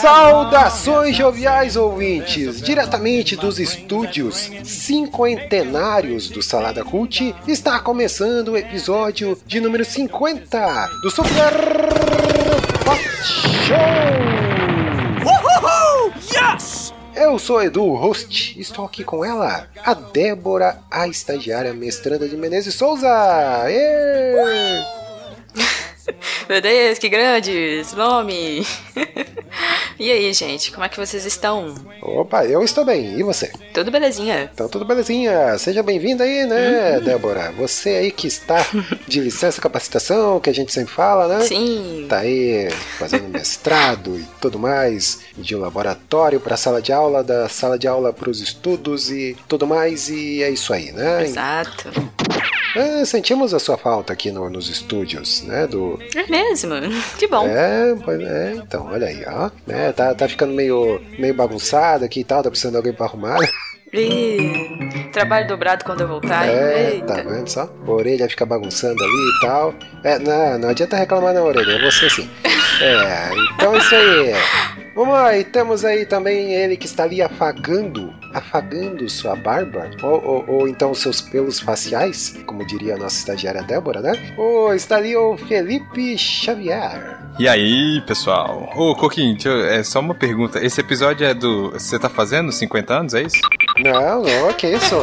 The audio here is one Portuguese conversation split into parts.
Saudações joviais ouvintes! Diretamente dos estúdios cinquentenários do Salada Cult, está começando o episódio de número 50 do Super Pot Show! Yes! Eu sou Edu, o host, estou aqui com ela, a Débora, a estagiária mestranda de Menezes Souza! Meu Deus, que grande esse nome! e aí, gente, como é que vocês estão? Opa, eu estou bem, e você? Tudo belezinha? Então tudo belezinha, seja bem-vinda aí, né, Débora? Você aí que está de licença capacitação, que a gente sempre fala, né? Sim. Tá aí fazendo mestrado e tudo mais, de um laboratório para sala de aula, da sala de aula para os estudos e tudo mais, e é isso aí, né? Exato. É, sentimos a sua falta aqui no- nos estúdios, né? Do, É mesmo? Que bom. é, pois é, então, olha aí, ó. Né, tá, tá ficando meio, meio bagunçado aqui e tal, tá precisando de alguém pra arrumar. Ih, trabalho dobrado quando eu voltar. É, Eita. tá vendo só? A orelha fica bagunçando ali e tal. É, não, não adianta reclamar na orelha, é você sim. É, então é isso aí. Vamos lá, e temos aí também ele que está ali afagando, afagando sua barba, ou, ou, ou então seus pelos faciais, como diria a nossa estagiária Débora, né? Ou está ali o Felipe Xavier. E aí, pessoal? Ô, Coquinho, é só uma pergunta. Esse episódio é do. Você tá fazendo 50 anos, é isso? Não, não, que isso?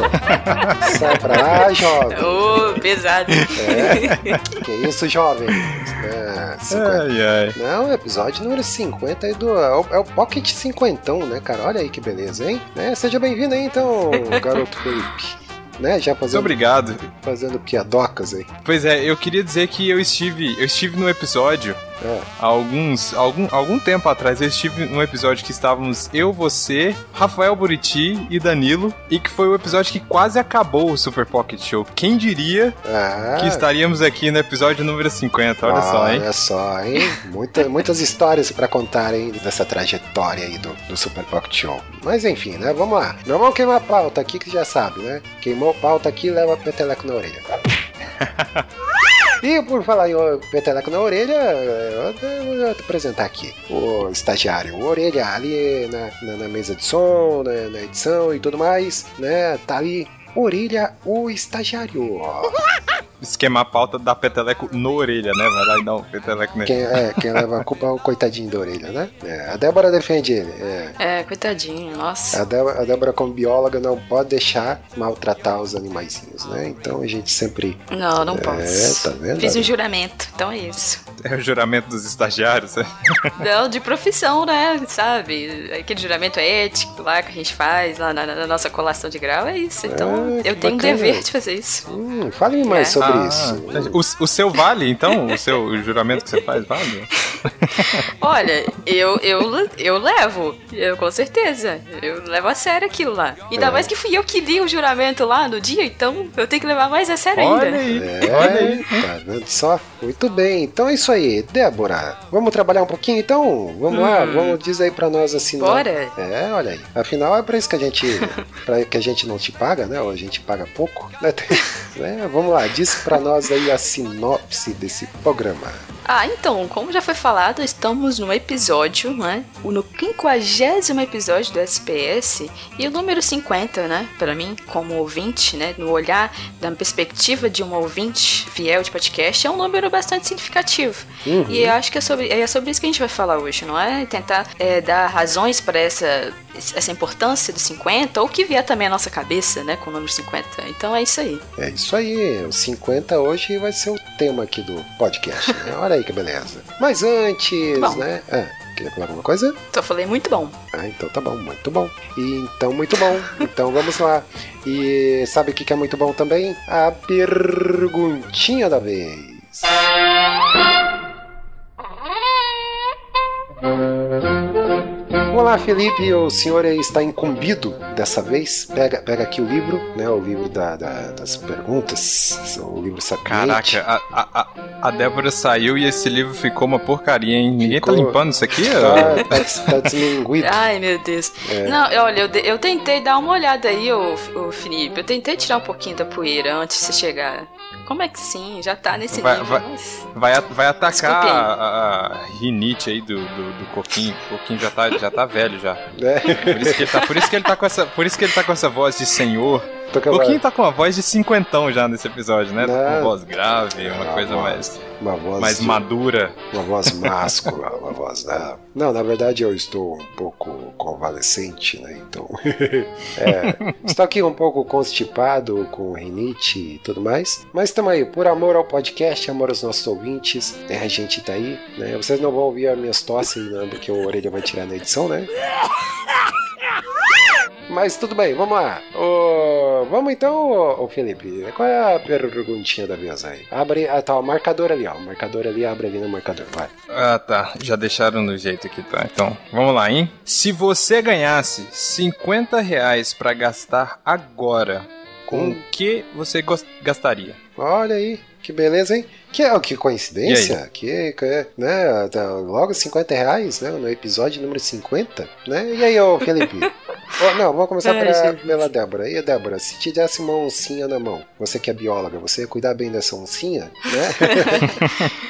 Sai pra lá, jovem. Ô, pesado. É, que isso, jovem? É, 50 Ai, ai. Não, episódio número 50 aí do. É o, é o Pocket cinquentão, né, cara? Olha aí que beleza, hein? Né? Seja bem-vindo aí, então, garoto Felipe. Né? Já Muito fazendo, obrigado. fazendo piadocas aí. Pois é, eu queria dizer que eu estive. Eu estive no episódio. É. Alguns. Algum, algum tempo atrás, eu estive num episódio que estávamos eu, você, Rafael Buriti e Danilo. E que foi o episódio que quase acabou o Super Pocket Show. Quem diria Ah, que estaríamos aqui no episódio número 50? Olha só, hein? Olha só, hein? Muita, muitas histórias pra contar, hein? Dessa trajetória aí do, do Super Pocket Show. Mas enfim, né? Vamos lá. Não vamos queimar a pauta aqui que já sabe, né? Queimou a pauta aqui leva peteleco na orelha. E por falar em peteleco na orelha, eu vou apresentar aqui o estagiário, o orelha ali na, na, na mesa de som, na, na edição e tudo mais, né? Tá ali, orelha, o estagiário. Esquema a pauta da peteleco no orelha, né? Vai lá e dá um peteleco nele. Quem, é, quem leva a culpa é o coitadinho da orelha, né? É, a Débora defende ele. É. É, coitadinho, nossa. A Débora, a Débora, como bióloga, não pode deixar maltratar os animaizinhos, né? Então a gente sempre. Não, não É, posso. tá vendo? Fiz um juramento, então é isso. É o juramento dos estagiários. né? Não, de profissão, né? Sabe? Aquele juramento ético lá que a gente faz lá na, na nossa colação de grau, é isso. Então Ah, eu tenho o bacana. dever de fazer isso. Hum, fale mais É. sobre Ah, isso. O, o seu vale, então? O seu o juramento que você faz vale? Olha, eu, eu, eu levo, eu com certeza. Eu levo a sério aquilo lá. Ainda É. mais que fui eu que li o juramento lá no dia, então eu tenho que levar mais a sério Olha ainda. aí, É, olha aí. tá vendo só? Muito bem. Então é isso aí. Débora, vamos trabalhar um pouquinho então? Vamos lá, vamos dizer aí pra nós assim. não- Hum. Bora. É, olha aí. Afinal é pra isso que a gente. pra que a gente não te paga, né? Ou a gente paga pouco. Né? É, vamos lá, diz pra nós aí a sinopse desse programa. Ah, então, como já foi falado, estamos no episódio, né? No quinquagésimo episódio do SPS e o número 50, né? Pra mim, como ouvinte, né? No olhar, da perspectiva de um ouvinte fiel de podcast, é um número bastante significativo. Uhum. E eu acho que é sobre, é sobre isso que a gente vai falar hoje, não é? Tentar é, dar razões para essa, essa importância do 50, ou que vier também à nossa cabeça, né? Com o número 50. Então é isso aí. É isso aí, o 50 hoje vai ser o tema aqui do podcast, né? Olha aí que beleza. Mas antes, Bom. né? Ah, queria falar alguma coisa? Eu falei muito bom. Ah, então tá bom, muito bom. E então, muito bom. Então vamos lá. E sabe o que é muito bom também? A perguntinha da vez. Felipe, o senhor está incumbido dessa vez. Pega, pega aqui o livro, né? O livro da, da- das perguntas, o livro sapiente. Caraca, a, a, a- Débora saiu e esse livro ficou uma porcaria, hein? Ninguém Ficou- tá limpando isso aqui? Tá, tá, tá desminguido. Ai, meu Deus. É. Não, olha, eu, eu tentei dar uma olhada aí, ô, ô Felipe. Eu tentei tirar um pouquinho da poeira antes de você chegar. Como é que sim? Já tá nesse Vai- nível. vai- mas- Vai, vai atacar a, a- rinite aí do, do, do Coquinho. O Coquinho já tá, já tá velho já. né? Por isso, que ele tá, por isso que ele tá com essa, por isso que ele tá com essa voz de senhor. O Coquinho tá com uma voz de cinquentão já nesse episódio, né? Tá com uma Não. voz grave, uma Ah, coisa mais, uma voz mais de- madura. Uma voz máscula, uma voz. Não, não, na verdade eu estou um pouco convalescente, né? Então. é, estou aqui um pouco constipado com rinite e tudo mais. Mas estamos aí, por amor ao podcast, amor aos nossos ouvintes, né? A gente tá aí, né? Vocês não vão ouvir as minhas tosses, né? Porque o orelha vai tirar na edição, né? Mas tudo bem, vamos lá. Vamos então, Felipe. Qual é a perguntinha da vez aí? Abre. Ah, tá, o marcador ali, ó. O marcador ali, abre ali no marcador. Vai. Ah, tá. Já deixaram no jeito aqui, tá? Então, vamos lá, hein? Se você ganhasse 50 reais pra gastar agora, com Hum. o que você gastaria? Olha aí, que beleza, hein? Que, é que coincidência, que, que, né, tá logo 50 reais, né, no episódio número 50, né? E aí, ô Felipe? Ô, não, vamos começar pra- gente. pela Débora. E Débora, se te desse uma oncinha na mão, você que é bióloga, você ia cuidar bem dessa oncinha, né?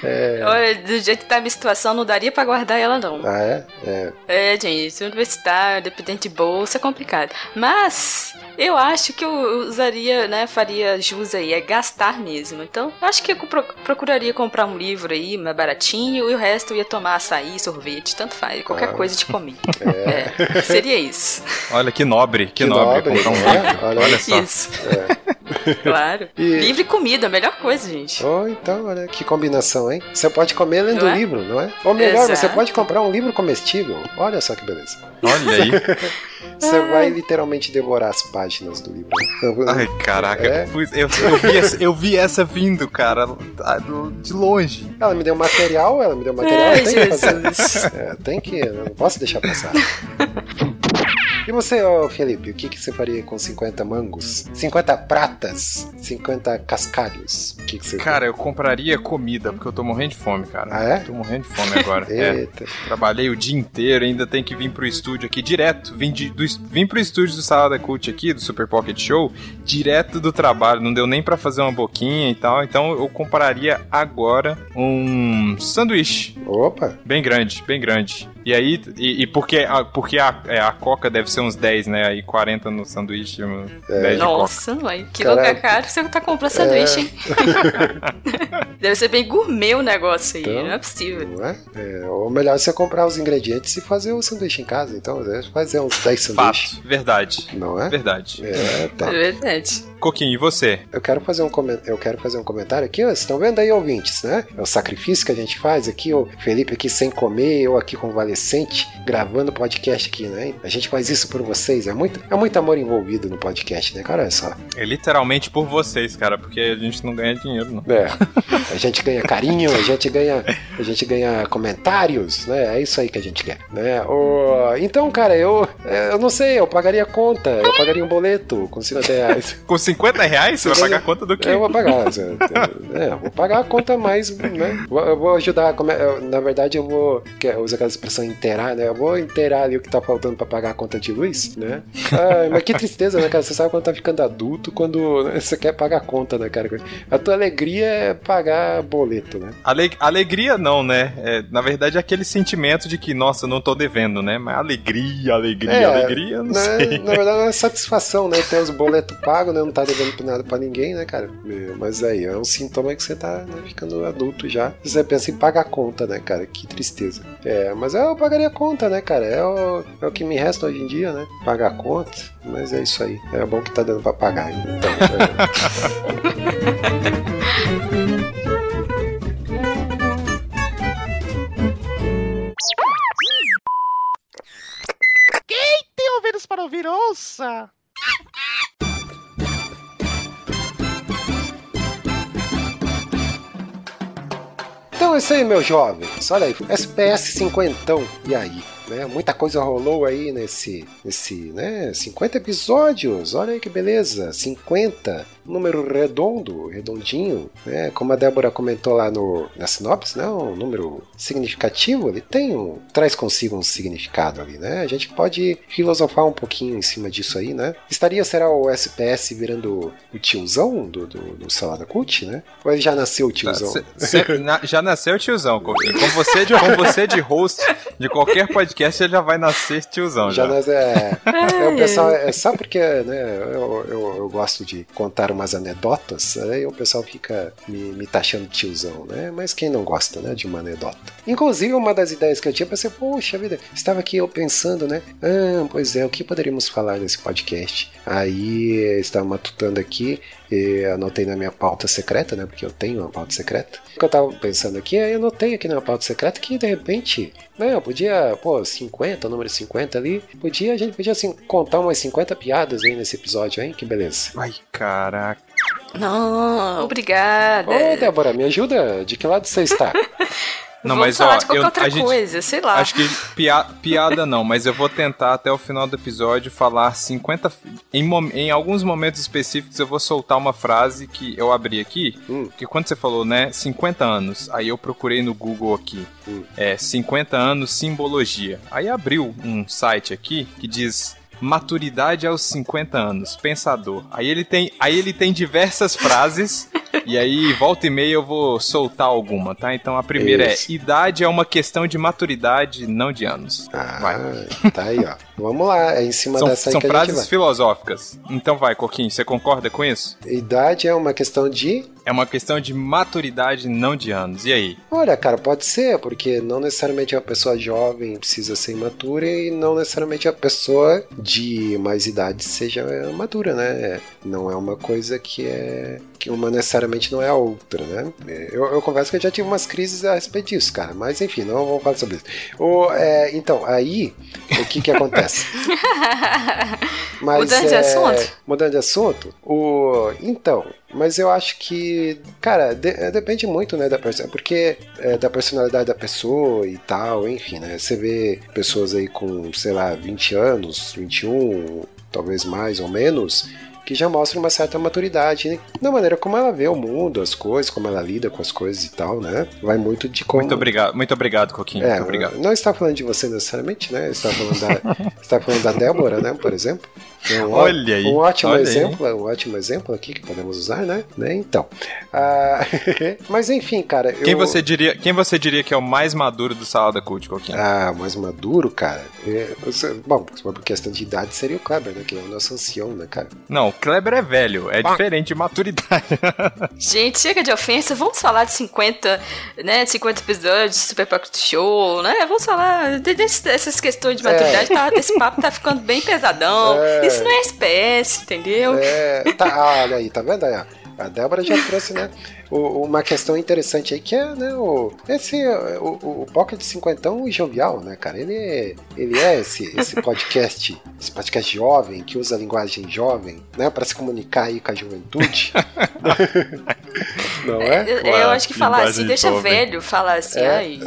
Olha, do jeito que tá a minha situação, não daria pra guardar ela, não. ah, é? É. É, gente, universitário, dependente de bolsa, é complicado. Mas eu acho que eu usaria, né, faria jus aí, é gastar mesmo. Então, eu acho que eu pro- procuraria comprar um livro aí, mais baratinho, e o resto eu ia tomar açaí, sorvete, tanto faz, qualquer Ah. coisa de comer. É, seria isso. Olha que nobre, que, Que nobre, nobre, comprar um né? livro. Olha Olha, só. Isso. Claro. E- Livro e comida, a melhor coisa, gente. Oh, então, olha que combinação, hein? Você pode comer lendo Não o é? livro, não é? Ou melhor, você Exato. pode comprar um livro comestível. Olha só que beleza. Olha aí. Você vai literalmente devorar as páginas do livro. Ai, caraca. É? Eu, eu vi essa, eu vi essa vindo, cara, tá, de longe. Ela me deu material, ela me deu material, Ai, tenho que fazer. Jesus. É, tem que, eu não posso deixar passar. E você, ô Felipe, o que, que você faria com 50 mangos? 50 pratas? 50 cascalhos? O que, que você Cara, eu compraria comida, porque eu tô morrendo de fome, cara. Ah, é? Tô morrendo de fome agora. é. Eita. Trabalhei o dia inteiro, ainda tem que vir pro estúdio aqui direto. Vim, de, do, vim pro estúdio do Salada Cult aqui, do Super Pocket Show, direto do trabalho. Não deu nem pra fazer uma boquinha e tal. Então eu compraria agora um sanduíche. Opa! Bem grande, bem grande. E aí, e, e porque, a, porque a, é, a coca deve ser uns 10, né? Aí 40 no sanduíche, uns 10 de coca. Nossa, mãe, que Caralho. lugar caro você tá comprando sanduíche, hein? Deve ser bem gourmet o negócio aí, Então. não é possível. Não é? é? Ou melhor você comprar os ingredientes e fazer o sanduíche em casa. Então, é, fazer uns 10 sanduíches. Fato, verdade. Não é? Verdade. É, tá. É verdade. Coquinho, e você? Eu quero fazer um comen- eu quero fazer um comentário aqui, ó, vocês estão vendo aí, ouvintes, né? É o sacrifício que a gente faz aqui, o Felipe aqui sem comer, eu aqui convalescente, gravando podcast aqui, né? A gente faz isso por vocês, é muito, é muito amor envolvido no podcast, né, cara? Olha só. É literalmente por vocês, cara, porque a gente não ganha dinheiro, não. É, a gente ganha carinho, a gente ganha, a gente ganha comentários, né? É isso aí que a gente quer, né? O, então, cara, eu, eu não sei, eu pagaria conta, eu pagaria um boleto com 50 reais. Com 50 reais, você vai pagar a conta do quê? Eu vou pagar. é, eu vou pagar a conta mais, né? Eu vou ajudar. é- na verdade, eu vou. Que eu uso aquela expressão inteirar, né? Eu vou inteirar ali o que tá faltando pra pagar a conta de luz, né? Ai, mas que tristeza, né, cara? Você sabe quando tá ficando adulto, quando né, você quer pagar a conta, né, cara? A tua alegria é pagar boleto, né? Ale- alegria não, né? É, na verdade é aquele sentimento de que, nossa, eu não tô devendo, né? Mas alegria, alegria, É, alegria, não na, sei. na verdade, é satisfação, né? Ter os boletos pagos, né? Não tá devendo nada pra ninguém, né, cara? É, Mas aí, é um sintoma que você tá né, ficando adulto já. Você pensa em pagar a conta, né, cara? Que tristeza. É, mas eu pagaria a conta, né, cara? É o, é o que me resta hoje em dia, né? Pagar a conta. Mas é isso aí. É bom que tá dando pra pagar. Então, é. Tem ouvidos para ouvir, ouça! Então é isso aí, meus jovens. Olha aí, SPS 50. E aí? né? Muita coisa rolou aí nesse, nesse, né? 50 episódios, olha aí que beleza, 50, número redondo, redondinho, né? Como a Débora comentou lá no, na sinopse, né? Um número significativo, ele tem um, traz consigo um significado ali, né? A gente pode filosofar um pouquinho em cima disso aí, né? Estaria, será o SPS virando o tiozão do, do, do Salada Cult, né? Ou ele já nasceu o tiozão? Cê- cê- na- já nasceu tiozão, Coquinho. Com você, de, com você de host de qualquer podcast, ele já vai nascer tiozão. Já Já, é, é, o pessoal é só porque né, eu, eu, eu gosto de contar umas anedotas, aí o pessoal fica me, me taxando tiozão, né? Mas quem não gosta, né, de uma anedota? Inclusive, uma das ideias que eu tinha, pensei, poxa vida, estava aqui eu pensando, né? Ah, pois é, o que poderíamos falar nesse podcast? Aí estava matutando aqui, e anotei na minha pauta secreta, né? Porque eu tenho uma pauta secreta. O que eu tava pensando aqui, aí anotei aqui na pauta secreta que de repente, né, eu podia, pô, 50, o número 50 ali, podia, a gente podia assim, contar umas 50 piadas aí nesse episódio, hein? Que beleza. Ai, caraca. Não, obrigada. Ô, Débora, me ajuda? De que lado você está? Não, Vamos mas falar ó, de qualquer eu- outra a gente- coisa, sei lá. Acho que pia- piada não, mas eu vou tentar até o final do episódio falar 50. Em, em alguns momentos específicos eu vou soltar uma frase que eu abri aqui. Hum. Que quando você falou, né, 50 anos, aí eu procurei no Google aqui. Hum. É, 50 anos simbologia. Aí abriu um site aqui que diz. Maturidade aos 50 anos, pensador. Aí ele tem, aí ele tem diversas frases e aí volta e meia eu vou soltar alguma, tá? Então a primeira Isso. é idade é uma questão de maturidade, não de anos. Vai. Ah, tá aí, ó. Vamos lá, é em cima São, dessa aí são frases vai. filosóficas. Então vai, Coquinho, você concorda com isso? Idade é uma questão de É uma questão de maturidade, não de anos. E aí? Olha, cara, pode ser, porque não necessariamente a pessoa jovem precisa ser imatura e não necessariamente a pessoa de mais idade seja madura, né? Não é uma coisa que é que uma necessariamente não é a outra, né? Eu, eu confesso que eu já tive umas crises a respeito disso, cara, mas enfim, não vamos falar sobre isso. O, é, então, aí, o que que acontece? Mas, Mudando de é, assunto? Mudando de assunto, o, então, mas eu acho que, cara, de- é, depende muito, né, da pessoa, porque é, da personalidade da pessoa e tal, enfim, né? Você vê pessoas aí com, sei lá, 20 anos, 21, talvez mais ou menos, que já mostram uma certa maturidade né? na maneira como ela vê o mundo, as coisas, como ela lida com as coisas e tal, né? Vai muito de como. Muito obrigado, muito obrigado, Coquinho. É, muito obrigado. não está falando de você necessariamente, né? Está falando da, está falando da Débora, né? Por exemplo. Um, Olha aí, Um ótimo olha aí. exemplo, um ótimo exemplo aqui que podemos usar, né? né? Então. ah, mas enfim, cara. Quem eu- você diria, quem você diria que é o mais maduro do Salada Cult, Coquinho? Ah, mais maduro, cara. É, bom, por questão de idade, seria o Kleber, né? Que é o nosso ancião, né, cara? Não, o Kleber é velho, é diferente de maturidade. Gente, chega de ofensa, vamos falar de 50, né, 50 episódios de Super Pocket Show, né? Vamos falar dessas questões de maturidade, tá- esse papo tá ficando bem pesadão. É. Isso não é espécie, entendeu? É, tá, ah, olha aí, tá vendo aí? A Débora já trouxe, né? O- uma questão interessante aí que é, né? O, esse, o, o Pocket 50 e jovial, né, cara? Ele, é- ele é esse, esse podcast, esse podcast jovem, que usa a linguagem jovem, né? Pra se comunicar aí com a juventude. Não é? Eu, Claro, eu acho que falar assim deixa jovem. velho, falar assim, É. ai.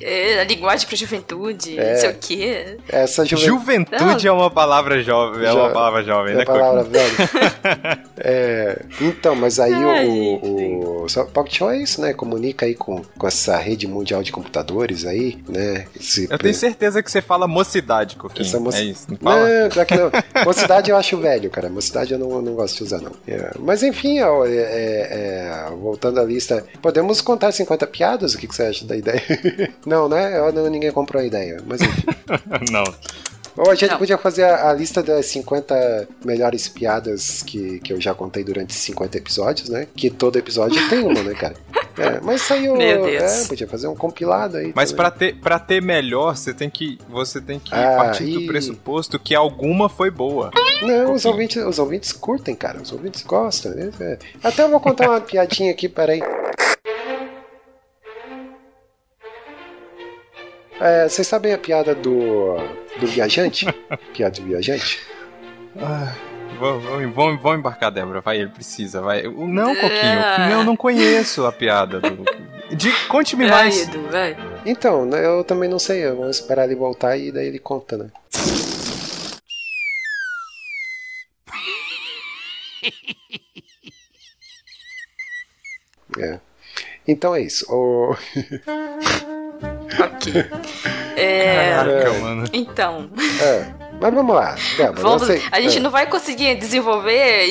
é, a linguagem pra juventude, É. não sei o quê. Essa juventude. Juventude é uma palavra jovem, é uma palavra jovem, É né, a palavra velha. É, então, mas aí Ai, o, o, só- Pocket Show é isso, né? Comunica aí com, com essa rede mundial de computadores aí, né? Esse Eu tenho certeza que você fala mocidade, Coquinho. Essa moci- É isso, não fala? Não, que não. Mocidade eu acho velho, cara. Mocidade eu não, não gosto de usar, não. É, mas enfim, ó, é, é, é, voltando à lista, podemos contar 50 piadas? O que, que você acha da ideia? não, né? Eu não- ninguém comprou a ideia. Mas enfim. Não. Ou a gente Não. podia fazer a, a lista das 50 melhores piadas que, que eu já contei durante 50 episódios, né? Que todo episódio tem uma, né, cara? É, mas saiu. Meu Deus. É, podia fazer um compilado aí. Mas pra ter, pra ter melhor, você tem que, você tem que Ah, partir e- do pressuposto que alguma foi boa. Não, os ouvintes, os ouvintes curtem, cara. Os ouvintes gostam. né? É. Até eu vou contar uma piadinha aqui, peraí. É, vocês sabem a piada do, do viajante? piada do viajante? Vamos, vamos, embarcar, Débora. Vai, ele precisa, vai. Não, Coquinho. Ah. Não, não conheço a piada do. De, Conte-me Vai, mais. Edu, vai. Então, né, eu também não sei. Vamos esperar ele voltar e daí ele conta, né? É. Então é isso. O... Ok. É, Caraca, mano. então, É. Mas vamos lá, Débora. vamos, a gente é. não vai conseguir desenvolver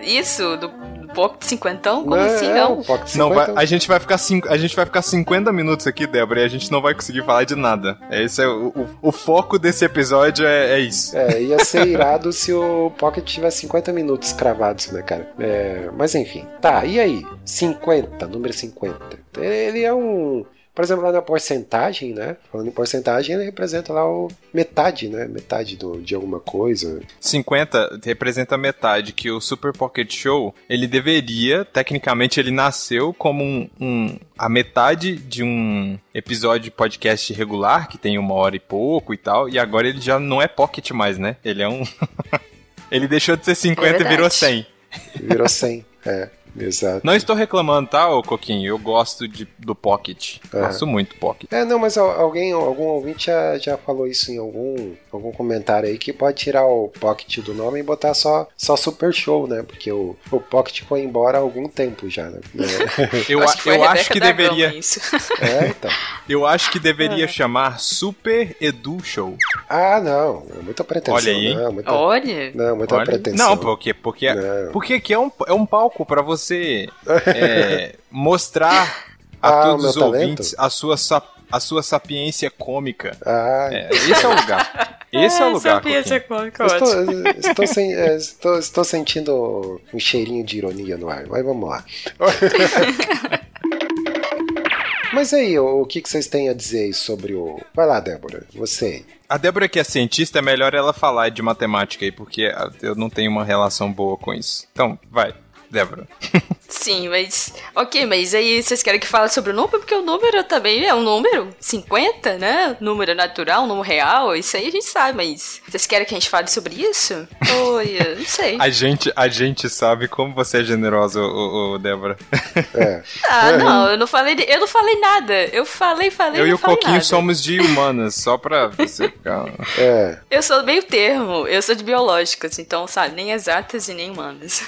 isso do, Pocket cinquentão? Como Não, assim, é, não? Pocket Não, 50 vai, a, gente vai ficar cinco, a gente vai ficar 50 minutos aqui, Débora, e a gente não vai conseguir falar de nada. Esse é o, o, o foco desse episódio é, é isso. É, ia ser irado se o Pocket tivesse 50 minutos cravados, né, cara? É, mas enfim. Tá, e aí? 50, número 50. Ele é um. Por exemplo, lá na porcentagem, né? Falando em porcentagem, ele representa lá o metade, né? Metade do, de alguma coisa. 50 representa metade, que o Super Pocket Show, ele deveria, tecnicamente ele nasceu como um, um- a metade de um episódio de podcast regular, que tem uma hora e pouco e tal, e agora ele já não é Pocket mais, né? Ele é um... ele deixou de ser 50 e virou verdade. 100. Virou 100. é, exato. Não estou reclamando, tá, ô Coquinho? Eu gosto de, do Pocket. É. Gosto muito do Pocket. É, não, mas al- alguém, algum ouvinte já, já falou isso em algum, algum comentário aí que pode tirar o Pocket do nome e botar só, só Super Show, né? Porque o, o Pocket foi embora há algum tempo já, né? Eu, acho que eu acho que deveria, isso. É, então. eu acho que deveria chamar Super Edu Show. Ah, não. É muita pretensão. Olha aí? Não, muita, Olha, não, muita Olha, pretensão. Não, porque porque Não. porque aqui é um, é um palco pra você é, mostrar a Ah, todos os talento? ouvintes a sua a sua sapiência cômica. Ah, É, esse é o lugar. Esse é, o lugar. essa cômica, eu estou, estou, sen- é, estou, estou sentindo um cheirinho de ironia no ar, mas vamos lá. Mas aí, o, o que, que vocês têm a dizer aí sobre o. Vai lá, Débora, você. A Débora que é cientista, é melhor ela falar de matemática aí, porque ah, eu não tenho uma relação boa com isso. Então, vai, Débora. Sim, mas. Ok, mas aí vocês querem que fale sobre o número? Porque o número também é um número. 50, né? Número natural, número real. Isso aí a gente sabe, mas. Vocês querem que a gente fale sobre isso? Olha, não sei. A gente, a gente sabe como você é generosa, ô, ô, Débora. É. Ah, não, eu não falei. Eu não falei nada. Eu falei, falei. Eu e o Coquinho nada. somos de humanas, só pra você ficar. É. Eu sou meio termo, eu sou de biológicas, então, sabe, nem exatas e nem humanas.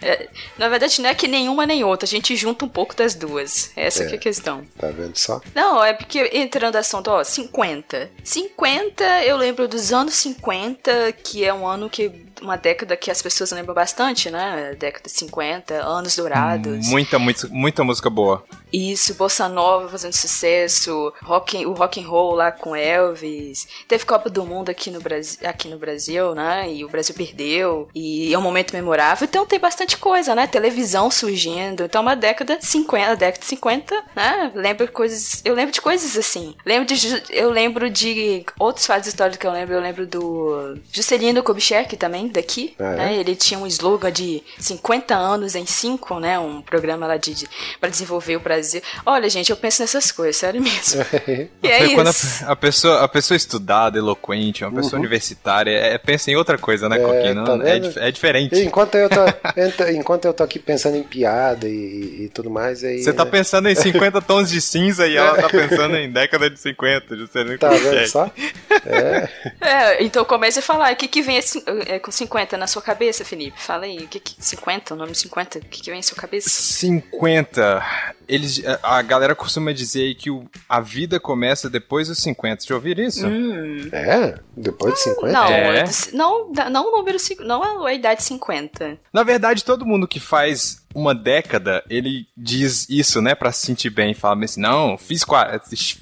É, na verdade, não é que nenhuma nem outra, a gente junta um pouco das duas. Essa que é a questão. Tá vendo só? Não, é porque entrando no assunto, ó, 50. 50, eu lembro dos anos 50, que é um ano que. Uma década que as pessoas lembram bastante, né? Década de 50, anos dourados. Muita, muita, muita música boa. Isso, Bossa Nova fazendo sucesso, rock, o rock and roll lá com Elvis. Teve Copa do Mundo aqui no, Brasil, aqui no Brasil, né? E o Brasil perdeu. E é um momento memorável. Então tem bastante coisa, né? Televisão surgindo. Então uma década de 50, década de 50, né? Lembro coisas. Eu lembro de coisas assim. Lembro de, eu lembro de outros fatos históricos que eu lembro. Eu lembro do Juscelino Kubitschek também, daqui. Ah, é? né? Ele tinha um slogan de 50 anos em 5, né? Um programa lá de, de para desenvolver o Brasil. Olha, gente, eu penso nessas coisas, sério mesmo. E é Foi isso. a, a pessoa, a pessoa estudada, eloquente, uma pessoa universitária, é, pensa em outra coisa, né, Coquinho? Não, tá é, é diferente. E enquanto eu tô, ent- enquanto eu tô aqui pensando em piada e, e tudo mais, aí. Você tá pensando em 50 tons de cinza e ela tá pensando em década de 50. Juscelino Tá vendo só? É. É, então comece a falar. O que, que vem é, com 50 na sua cabeça, Felipe? Fala aí. O que, que 50, o nome 50, o que, que vem na sua cabeça? 50. Eles, a galera costuma dizer aí que o- a vida começa depois dos 50. Já ouviram isso? Hum. É? Depois de 50? Não, É. não, não o número 5, não a idade 50. Na verdade, todo mundo que faz uma década, ele diz isso, né, pra se sentir bem. Fala assim, não, fiz, qua-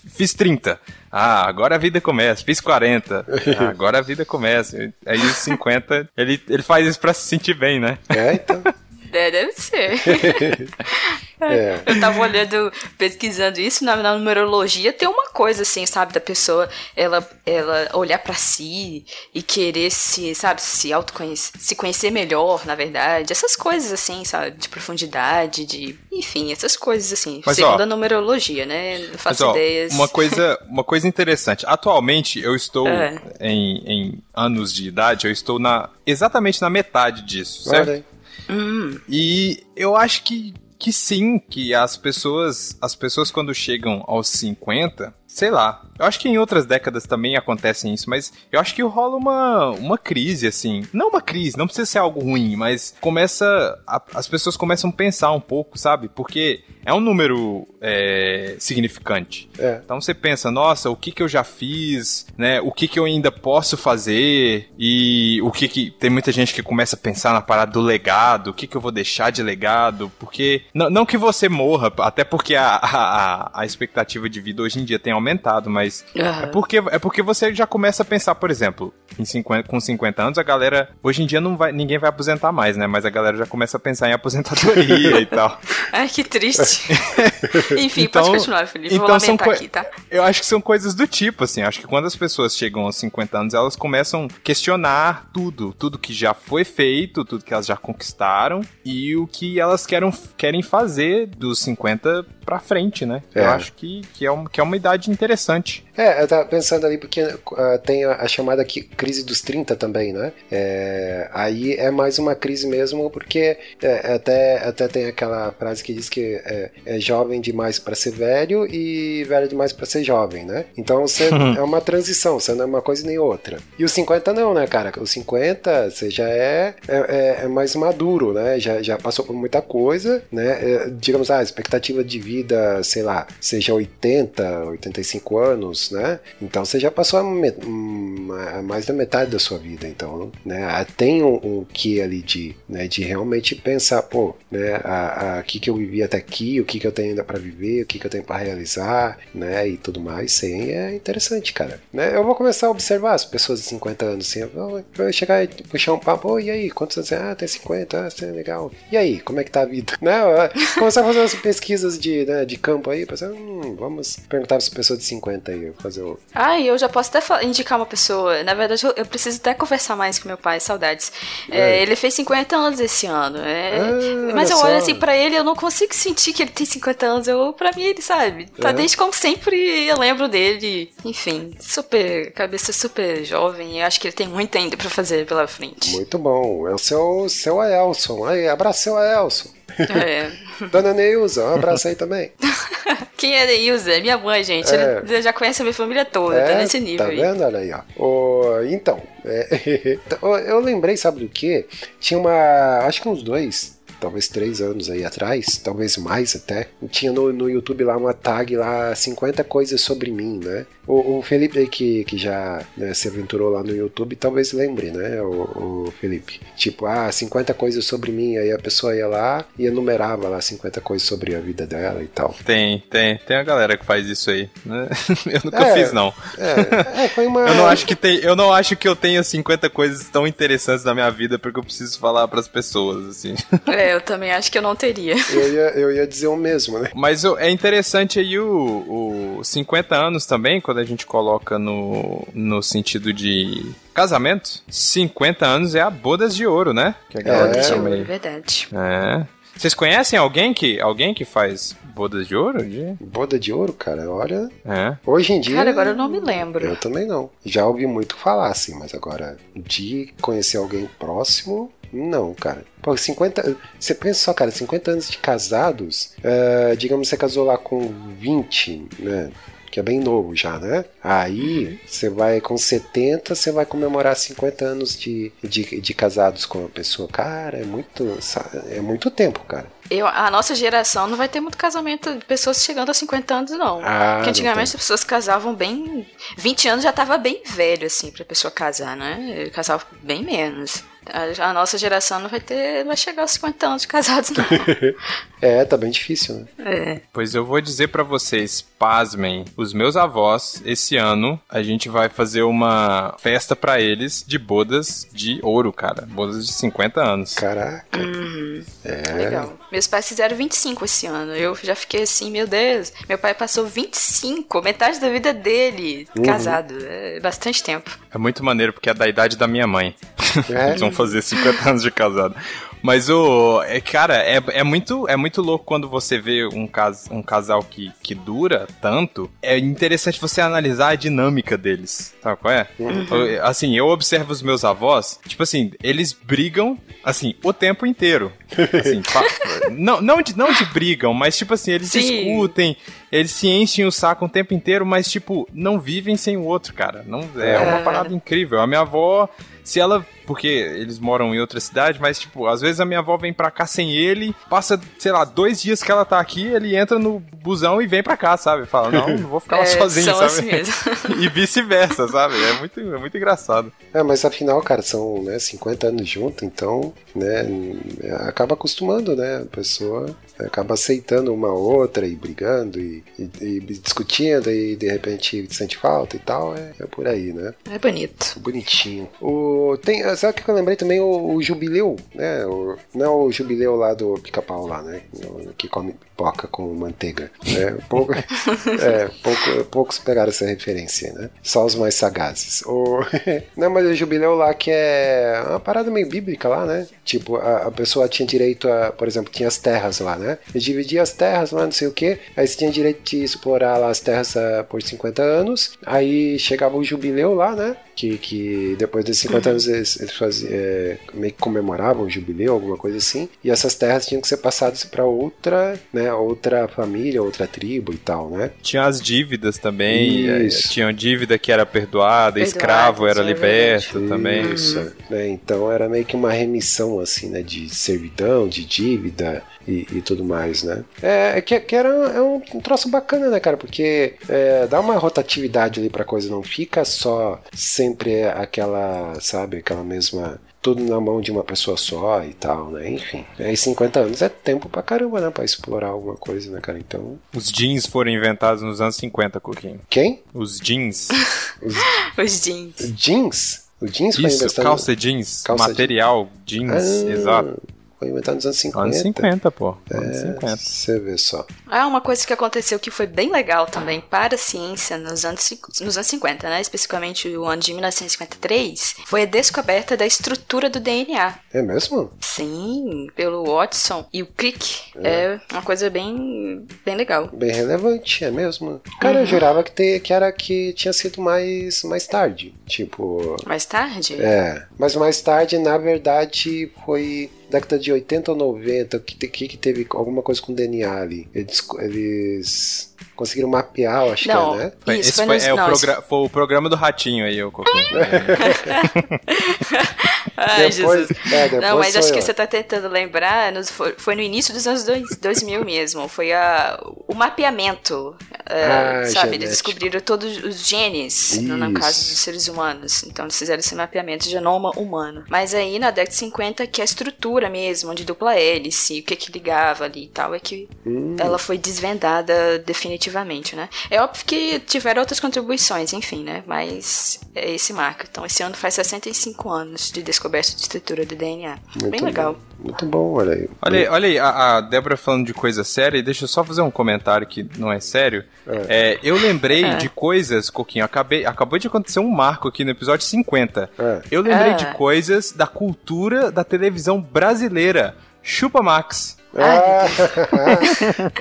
fiz 30. Ah, agora a vida começa. Fiz 40. Ah, agora a vida começa. Aí os 50, ele, ele faz isso pra se sentir bem, né? É, então. É, deve ser. É. Eu tava olhando, pesquisando isso na, na numerologia, tem uma coisa assim, sabe, da pessoa ela, ela olhar pra si e querer se, sabe, se autoconhecer, se conhecer melhor, na verdade. Essas coisas assim, sabe, de profundidade, de, enfim, essas coisas assim, Mas, segundo ó, a numerologia, né? Não Mas, faço ó, ideias. uma coisa, uma coisa interessante. Atualmente, eu estou É. em, em anos de idade, eu estou na exatamente na metade disso, certo? Olha aí. Hum, E eu acho que, que sim, que as pessoas, as pessoas quando chegam aos 50, sei lá. Eu acho que em outras décadas também acontecem isso, mas eu acho que rola uma, uma crise, assim. Não uma crise, não precisa ser algo ruim, mas começa. a- as pessoas começam a pensar um pouco, sabe? Porque é um número é, significante. É. Então você pensa, nossa, o que que eu já fiz, né? O que que eu ainda posso fazer e o que que tem muita gente que começa a pensar na parada do legado, o que que eu vou deixar de legado, porque não, não que você morra, até porque a, a, a expectativa de vida hoje em dia tem aumentado, mas Aham. é porque é porque você já começa a pensar, por exemplo, em 50, com 50 anos a galera hoje em dia não vai ninguém vai aposentar mais, né? Mas a galera já começa a pensar em aposentadoria e tal. Ai, que triste. Enfim, Então- pode continuar, Felipe. Vou então são lamentar coi- aqui, tá? Eu acho que são coisas do tipo, assim. Acho que quando as pessoas chegam aos 50 anos, elas começam a questionar tudo. Tudo que já foi feito, tudo que elas já conquistaram e o que elas querem, querem fazer dos 50 pra frente, né? É. Eu acho que, que, é uma, que é uma idade interessante. É, eu tava pensando ali porque ah, tem a, a chamada aqui, crise dos 30 também, né? É, aí é mais uma crise mesmo, porque é, até, até tem aquela frase que diz que é, é jovem demais para ser velho e velho demais para ser jovem, né? Então você é uma transição, você não é uma coisa nem outra. E os 50 não, né, cara? Os 50 você já é, é, é- é mais maduro, né? Já, já passou por muita coisa, né? É, digamos, ah, a expectativa de vida, sei lá, seja 80, 85 anos, né? Então você já passou a, mais da metade da sua vida, então, né? Ah, Tem um, um que ali de, né, de realmente pensar, pô, né? A, a, que que eu vivi até aqui, o que que eu tenho ainda para viver, o que que eu tenho para realizar, né? E tudo mais, sim, é interessante, cara. Né? Eu vou começar a observar as pessoas de 50 anos, assim, eu chegar e puxar um papo, "Ô, e aí, quantos anos? Ah, tem 50, ah, isso é legal. E aí, como é que tá a vida? Né? Começar a fazer umas pesquisas de, né, de campo aí, pensar, hum, vamos perguntar para as pessoas de 50 aí, fazer o... Ai, eu já posso até indicar uma pessoa. Na verdade, eu, eu preciso até conversar mais com meu pai, saudades. É, É. ele fez 50 anos esse ano. é. Ah, mas eu olha olho só. assim pra ele, eu não consigo sentir que ele tem 50 anos. Eu, pra mim, ele sabe. Tá É. desde como sempre eu lembro dele. Enfim, super. Cabeça super jovem. Eu acho que ele tem muito ainda pra fazer pela frente. Muito bom, é o seu, seu Aelson. Aí, abraço seu Aelson. É. Dona Neuza, um abraço aí também. Quem é Neilza? É minha mãe, gente. É. Ele já conhece a minha família toda, tá nesse nível tá aí. vendo? Olha aí, ó. Então, é, eu lembrei, sabe do que? Tinha uma, acho que uns dois, talvez três anos aí atrás, talvez mais até, tinha no, no YouTube lá uma tag lá, 50 coisas sobre mim, né? O, o Felipe aí que, que já né, se aventurou lá no YouTube, talvez lembre, né, o, o Felipe? Tipo, ah, 50 coisas sobre mim, aí a pessoa ia lá e enumerava lá 50 coisas sobre a vida dela e tal. Tem, tem, tem a galera que faz isso aí. né? Eu nunca É. fiz, não. É, é, foi uma... Eu não acho que tem, eu não acho que eu tenha 50 coisas tão interessantes na minha vida porque eu preciso falar pras pessoas, assim. É, eu também acho que eu não teria. Eu ia, eu ia dizer o mesmo, né? Mas o- é interessante aí o, o 50 anos também, quando a gente coloca no, no sentido de casamento. 50 anos é a bodas de ouro, né? Que a galera É, chama É aí. verdade. É. Vocês conhecem alguém que, alguém que faz bodas de ouro? De... Boda de ouro, cara, olha. É. Hoje em dia. Cara, agora eu não me lembro. Eu também não. Já ouvi muito falar, assim, mas agora, de conhecer alguém próximo, não, cara. Pô, 50. Você pensa só, cara, 50 anos de casados, é, digamos, você casou lá com 20, né? Que é bem novo já, né? Aí você vai com 70, você vai comemorar 50 anos de, de, de casados com a pessoa. Cara, é muito. É muito tempo, cara. Eu, a nossa geração não vai ter muito casamento de pessoas chegando a 50 anos, não. Ah, Porque antigamente as pessoas casavam bem. 20 anos já tava bem velho, assim, pra pessoa casar, né? Casava bem menos. A, a nossa geração não vai ter. Não vai chegar aos 50 anos de casados, não. É, tá bem difícil, né? é. Pois eu vou dizer pra vocês, pasmem, os meus avós, esse ano, a gente vai fazer uma festa pra eles de bodas de ouro, cara. Bodas de 50 anos. Caraca. É. Legal. Meus pais fizeram 25 esse ano. Eu já fiquei assim, meu Deus. Meu pai passou 25, metade da vida dele, casado. É bastante tempo. É muito maneiro porque é da idade da minha mãe. É? Eles vão fazer 50 anos de casado. Mas o. É, cara, é, é, muito, é muito louco quando você vê um, cas, um casal que, que dura tanto. É interessante você analisar a dinâmica deles. Sabe qual é? Uhum. Assim, eu observo os meus avós, tipo assim, eles brigam, assim, o tempo inteiro. Assim, não, não, de, não de brigam, mas tipo assim, eles Sim. discutem, eles se enchem o saco o tempo inteiro, mas tipo, não vivem sem o outro, cara. Não, é uma É. parada incrível. A minha avó, se ela. Porque eles moram em outra cidade, mas, tipo, às vezes a minha avó vem pra cá sem ele, passa, sei lá, dois dias que ela tá aqui, ele entra no busão e vem pra cá, sabe? Fala, não, não vou ficar lá É, sozinho, são sabe? assim mesmo. e vice-versa, sabe? É muito, é muito engraçado. É, mas afinal, cara, são né, 50 anos junto, então, né, acaba acostumando, né? A pessoa acaba aceitando uma outra e brigando e, e- e discutindo e de repente sente falta e tal, é, é por aí, né? É bonito. Bonitinho. O, tem, sabe o que eu lembrei também? O, o jubileu, né? O, não o jubileu lá do pica-pau lá, né? Que come pipoca com manteiga. Né? Pouco, é, pouco, poucos pegaram essa referência, né? Só os mais sagazes. O, não, mas o jubileu lá que é uma parada meio bíblica lá, né? Tipo, a, a pessoa tinha direito a, por exemplo, tinha as terras lá, né? E dividia as terras lá, não sei o que. Aí você tinha direito de explorar lá as terras ah, por 50 anos. Aí chegava o jubileu lá, né? Que, que depois desses 50 anos eles, eles faziam, é, meio que comemoravam o jubileu, alguma coisa assim. E essas terras tinham que ser passadas para outra, né? Outra família, outra tribo e tal, né? Tinha as dívidas também, eh, Isso. tinha dívida que era perdoada, Perdoada, escravo era isso é liberto também. Isso, né? Então era meio que uma remissão assim, né? De servidão, de dívida e, e tudo mais, né? É, é que, que era é um, um troço bacana, né, cara? Porque é, dá uma rotatividade ali pra coisa, não fica só sempre aquela, sabe, aquela mesma. Tudo na mão de uma pessoa só e tal, né? Enfim. Aí 50 anos é tempo pra caramba, né? Pra explorar alguma coisa, né, cara? Então. Os jeans foram inventados nos anos 50, Coquinho. Quem? Os jeans. Os jeans. Jeans? O jeans foi Isso, inventado. calça jeans, Calça material jeans, Ah, exato. Foi inventado nos anos 50. Anos 50, pô. Anos É, 50. Você vê só. Ah, uma coisa que aconteceu que foi bem legal também para a ciência nos anos, nos anos 50, né? Especificamente o ano de 1953, foi a descoberta da estrutura do DNA. É mesmo? Sim, pelo Watson e o Crick. É, uma coisa bem, bem legal. Bem relevante, é mesmo. Cara, eu jurava que, te- que era que tinha sido mais, mais tarde. Tipo. Mais tarde? É. Mas mais tarde, na verdade, foi década de 80 ou 90 que, que, que teve alguma coisa com DNA ali. Eles, eles conseguiram mapear, eu acho Não, que é, né? Foi- isso esse foi, foi, é, o não, progra- foi o programa do ratinho aí, o. Ai, Depois- Jesus. é, depois Não, mas acho que eu. você tá tentando lembrar, nos- foi, foi no início dos anos dois- 2000 mesmo. Foi a, o mapeamento, é, Ah, sabe? genético. Eles descobriram todos os genes, no, no Isso. caso dos seres humanos. Então eles fizeram esse mapeamento de genoma humano. Mas aí na década de 50, que a estrutura mesmo, de dupla hélice, o que que ligava ali e tal, é que Hum. ela foi desvendada definitivamente, né? É óbvio que tiveram outras contribuições, enfim, né? Mas é esse marco. Então esse ano faz 65 anos de descoberta de estrutura do DNA. Muito Bem bom. legal. Muito bom, olha aí. Olha aí, olha aí a, a Débora falando de coisa séria, e deixa eu só fazer um comentário que não é sério. É, eu lembrei É. de coisas, Coquinho, acabei, acabou de acontecer um marco aqui no episódio 50. É. Eu lembrei É. de coisas da cultura da televisão brasileira. Chupa Max. Ah,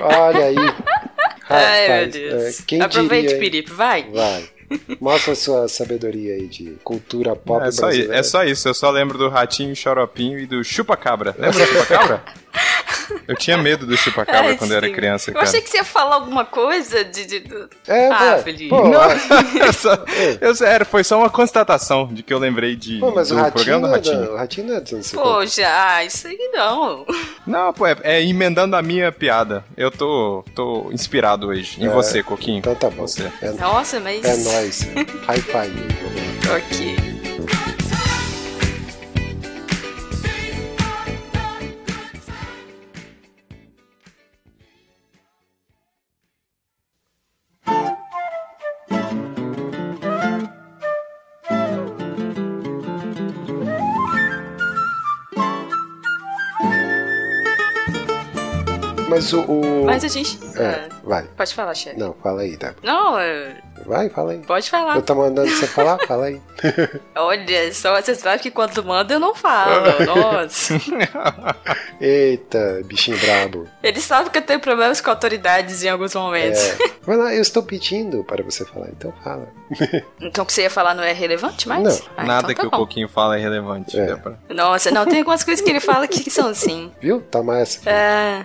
olha aí. Ai, meu Rapaz, Deus. é, quem Aproveite, diria? Piripe, vai. Vai. Mostra a sua sabedoria aí de cultura pop É só, brasileira. é só isso, eu só lembro do Ratinho, Xoropinho e do Chupa-Cabra. Lembra do Chupa-Cabra? Eu tinha medo do Chupa-Cabra Ai, quando eu era sim. criança, Eu cara. achei que você ia falar alguma coisa de. de- do- É, Ah, pô, Felipe. pô, Não, ah, eu só, eu foi só uma constatação de que eu lembrei de, pô, mas do o ratinho, programa do não é da- Ratinho. o ratinho não é dos 50. Poxa, ah, isso aí não. Não, pô, é, é emendando a minha piada. Eu tô, tô inspirado hoje. Em É, você, Coquinho. Então tá bom. Você. É, Nossa, mas. é nóis. High five. Ok. Mas o. o- Mas a gente. É, é, vai. pode falar, chefe. Não, fala aí, tá? Não, é, Vai, fala aí. pode falar. Eu tô mandando você falar? Fala aí. Olha só, você sabe que quando manda eu não falo. Nossa. Eita, bichinho brabo. Ele sabe que eu tenho problemas com autoridades em alguns momentos. É. Vai lá, eu estou pedindo para você falar, então fala. Então o que você ia falar não é relevante mais? Não. Ah, Nada então tá que o bom. Coquinho fala é relevante. É. Débora. Nossa, não, tem algumas coisas que ele fala que são assim. Viu? Tá mais. É.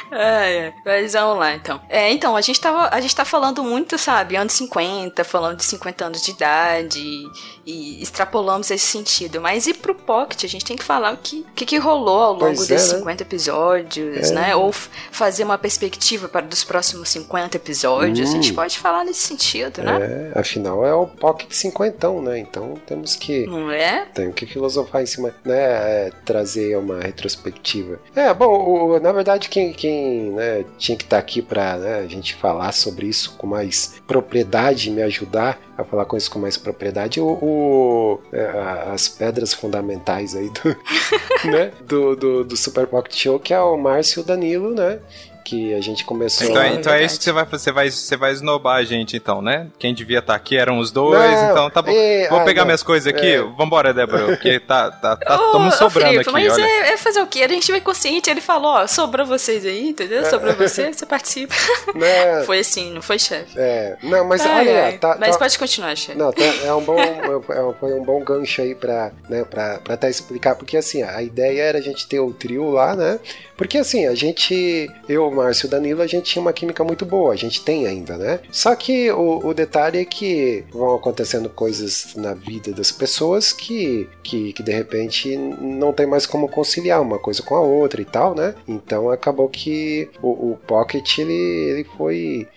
É, é. Mas vamos lá, então. É, então, a gente, tava, a gente tá falando muito, sabe, anos 50, falando de 50 anos de idade e, e extrapolamos esse sentido. Mas e pro Pocket? A gente tem que falar o que, que, que rolou ao longo Pois é, desses né? 50 episódios, É. né? Ou fazer uma perspectiva para dos próximos 50 episódios. A gente Hum. pode falar nesse sentido, né? É, afinal é o Pocket cinquentão, né? Então temos que. Não é? Tem que filosofar em cima, né? é, trazer uma retrospectiva. É, bom, o- na verdade, quem, quem né, tinha que estar aqui pra né, a gente falar sobre isso com mais propriedade, me ajudar a falar com isso com mais propriedade, o, o- é, as pedras fundamentais aí do, né, do, do, do Super Pocket Show, que é o Márcio e o Danilo, né? Que a gente começou Então, a- então é isso que você vai fazer. Você vai, você vai esnobar a gente, então, né? Quem devia estar aqui eram os dois, Não, então tá bom. é, Vou ah, pegar não. minhas coisas aqui. É. Vambora, Débora, porque tá, tá, tá ô, sobrando Felipe, aqui, mas olha. É, é fazer o quê? A gente vai consciente, ele falou, ó, sobrou vocês aí, entendeu? Sobrou você, você participa. né, Foi assim, não foi, chefe? é, não, mas Ai, olha, ai. tá, Mas tá- pode continuar, chefe. Não, tá- é um bom, é um- foi um bom gancho aí pra, né, pra, pra até explicar, porque assim, a ideia era a gente ter o trio lá, né? Porque assim, a gente, eu, Márcio e o Danilo, a gente tinha uma química muito boa, a gente tem ainda, né? Só que o, o detalhe é que vão acontecendo coisas na vida das pessoas que, que, que de repente não tem mais como conciliar uma coisa com a outra e tal, né? Então acabou que o, o Pocket ele, ele foi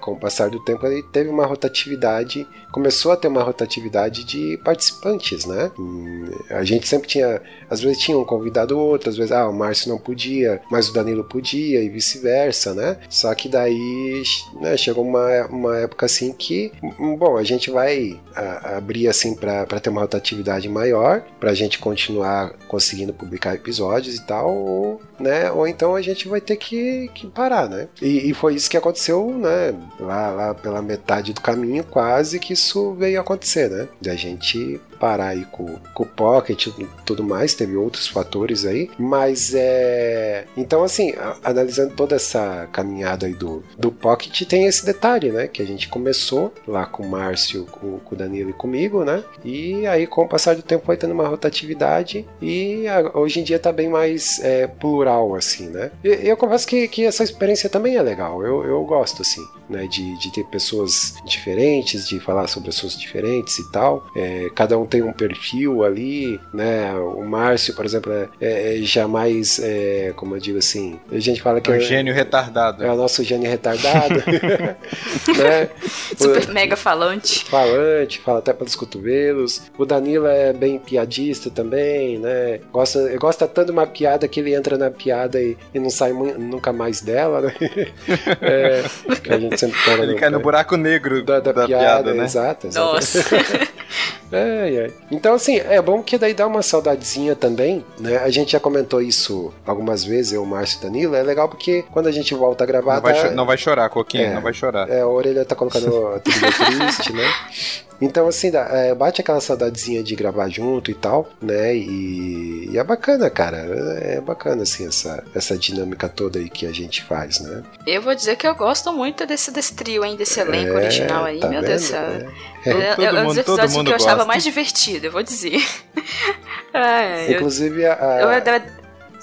com o passar do tempo ele teve uma rotatividade, começou a ter uma rotatividade de participantes, né? Hum, A gente sempre tinha, às vezes tinha um convidado ou outro, às vezes ah, o Márcio não podia, mas o Danilo podia e vice-versa, né? Só que daí né, chegou uma, uma época assim que, hum, bom, a gente vai ah, abrir assim para ter uma rotatividade maior, para a gente continuar conseguindo publicar episódios e tal, ou, né? Ou então a gente vai ter que, que parar, né? E, e foi isso que aconteceu, né? Lá, lá pela metade do caminho, quase que isso veio acontecer, né? Da gente parar aí com, com o Pocket e tudo mais, teve outros fatores aí, mas é. Então, assim, analisando toda essa caminhada aí do, do Pocket, tem esse detalhe, né? Que a gente começou lá com o Márcio, com, com o Danilo e comigo, né? E aí, com o passar do tempo, foi tendo uma rotatividade e a- hoje em dia tá bem mais é, plural, assim, né? E eu confesso que, que essa experiência também é legal, eu, eu gosto, assim, né? De, de ter pessoas diferentes, de falar sobre assuntos diferentes e tal. É, cada um tem um perfil ali, né? O Márcio, por exemplo, é, é- é já mais, é, como eu digo assim, a gente fala que É um é, gênio retardado. é o nosso gênio retardado, né? Super mega falante. falante, fala até pelos cotovelos. O Danilo é bem piadista também, né? Gosta, gosta tanto de uma piada que ele entra na piada e, e não sai nunca mais dela, né? É, que a gente sempre fala Ele cai no buraco negro da, da, piada, né? exato, exato. Nossa. É, é. Então, assim, é bom que daí dá uma saudadezinha também, né? A gente já comentou isso algumas vezes, eu, Márcio e Danilo. É legal porque quando a gente volta a gravar. Não vai, tá- cho- não vai chorar, Coquinho, É. não vai chorar. é, a orelha tá colocando a trilha triste, né? Então, assim, dá- é, bate aquela saudadezinha de gravar junto e tal, né? E, e é bacana, cara. É bacana, assim, essa, essa dinâmica toda aí que a gente faz, né? Eu vou dizer que eu gosto muito desse, desse trio, hein? Desse elenco É, original aí, tá meu Deus do vendo? céu. É. É, Todo é, é um mundo- dos todo episódios mundo que eu achava gosta. mais divertido, eu vou dizer. Eu, Inclusive, a, a- eu,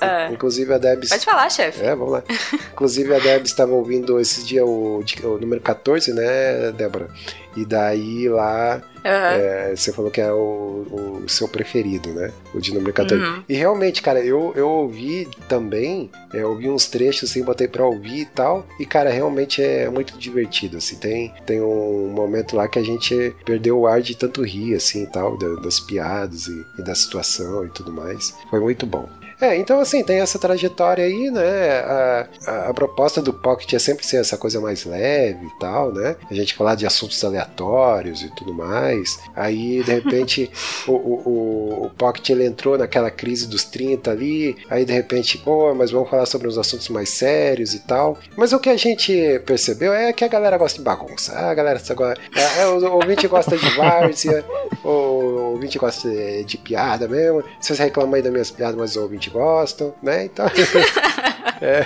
ah, inclusive a Debs. pode falar, chefe. É, vamos lá. Inclusive a Deb estava ouvindo esses dias o, o número 14, né, Débora? E daí lá Aham. é, você falou que é o, o seu preferido, né? O de número 14. Uhum. E realmente, cara, eu, eu ouvi também, é, eu ouvi uns trechos assim, botei pra ouvir e tal. E, cara, realmente é muito divertido, assim. Tem, tem um momento lá que a gente perdeu o ar de tanto rir, assim, e tal, da- das piadas e, e da situação e tudo mais. Foi muito bom. É, então assim, tem essa trajetória aí, né? A, a, a proposta do Pocket é sempre ser essa coisa mais leve e tal, né? A gente falar de assuntos aleatórios e tudo mais. Aí, de repente, o, o, o, o Pocket ele entrou naquela crise dos 30 ali. Aí, de repente, pô, mas vamos falar sobre uns assuntos mais sérios e tal. Mas o que a gente percebeu é que a galera gosta de bagunça. A galera agora. É, é, o ouvinte gosta de várzea, o ouvinte gosta de, de piada mesmo. Vocês reclamam aí das minhas piadas, mas o ouvinte gostam, né? Então. é,